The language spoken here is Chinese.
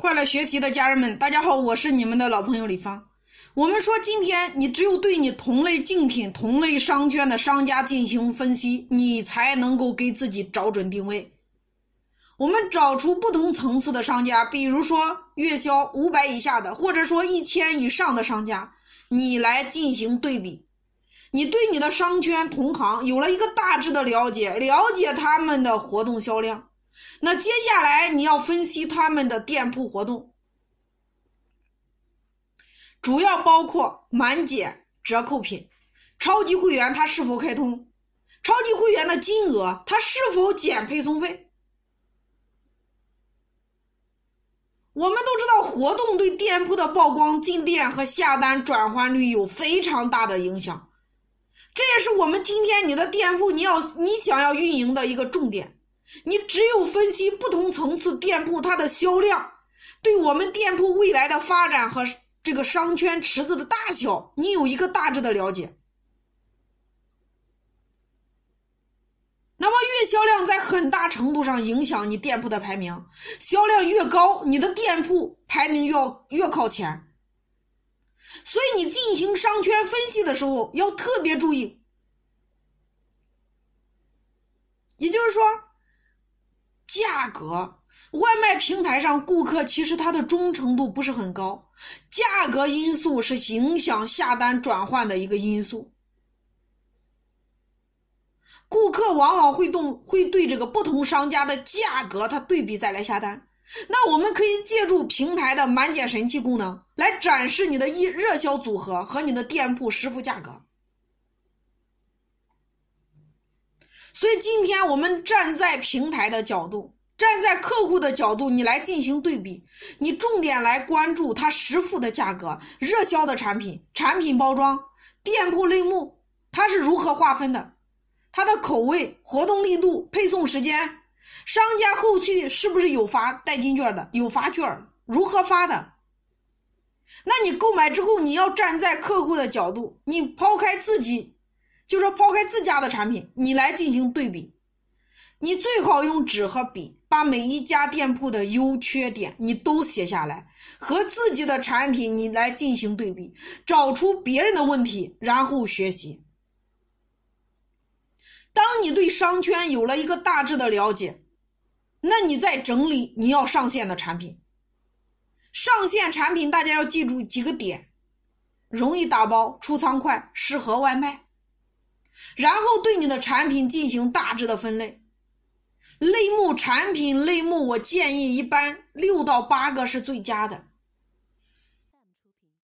快乐学习的家人们，大家好，我是你们的老朋友李芳。我们说，今天你只有对你同类竞品、同类商圈的商家进行分析，你才能够给自己找准定位。我们找出不同层次的商家，比如说月销五百以下的，或者说一千以上的商家，你来进行对比。你对你的商圈同行有了一个大致的了解，了解他们的活动销量。那接下来你要分析他们的店铺活动，主要包括满减、折扣品、超级会员它是否开通，超级会员的金额它是否减配送费。我们都知道，活动对店铺的曝光、进店和下单转换率有非常大的影响，这也是我们今天你的店铺你要你想要运营的一个重点。你只有分析不同层次店铺它的销量，对我们店铺未来的发展和这个商圈池子的大小，你有一个大致的了解。那么月销量在很大程度上影响你店铺的排名，销量越高，你的店铺排名越越靠前。所以你进行商圈分析的时候要特别注意，也就是说。价格，外卖平台上顾客其实他的忠诚度不是很高，价格因素是影响下单转换的一个因素。顾客往往会动会对这个不同商家的价格他对比再来下单。那我们可以借助平台的满减神器功能来展示你的一热销组合和你的店铺实付价格。所以今天我们站在平台的角度，站在客户的角度，你来进行对比，你重点来关注它实付的价格、热销的产品、产品包装、店铺类目，它是如何划分的，它的口味、活动力度、配送时间，商家后续是不是有发代金券的，有发券，如何发的？那你购买之后，你要站在客户的角度，你抛开自己。就说抛开自家的产品，你来进行对比，你最好用纸和笔，把每一家店铺的优缺点你都写下来，和自己的产品你来进行对比，找出别人的问题，然后学习。当你对商圈有了一个大致的了解，那你再整理你要上线的产品。上线产品大家要记住几个点：容易打包、出仓快、适合外卖。然后对你的产品进行大致的分类，类目产品类目，我建议一般六到八个是最佳的。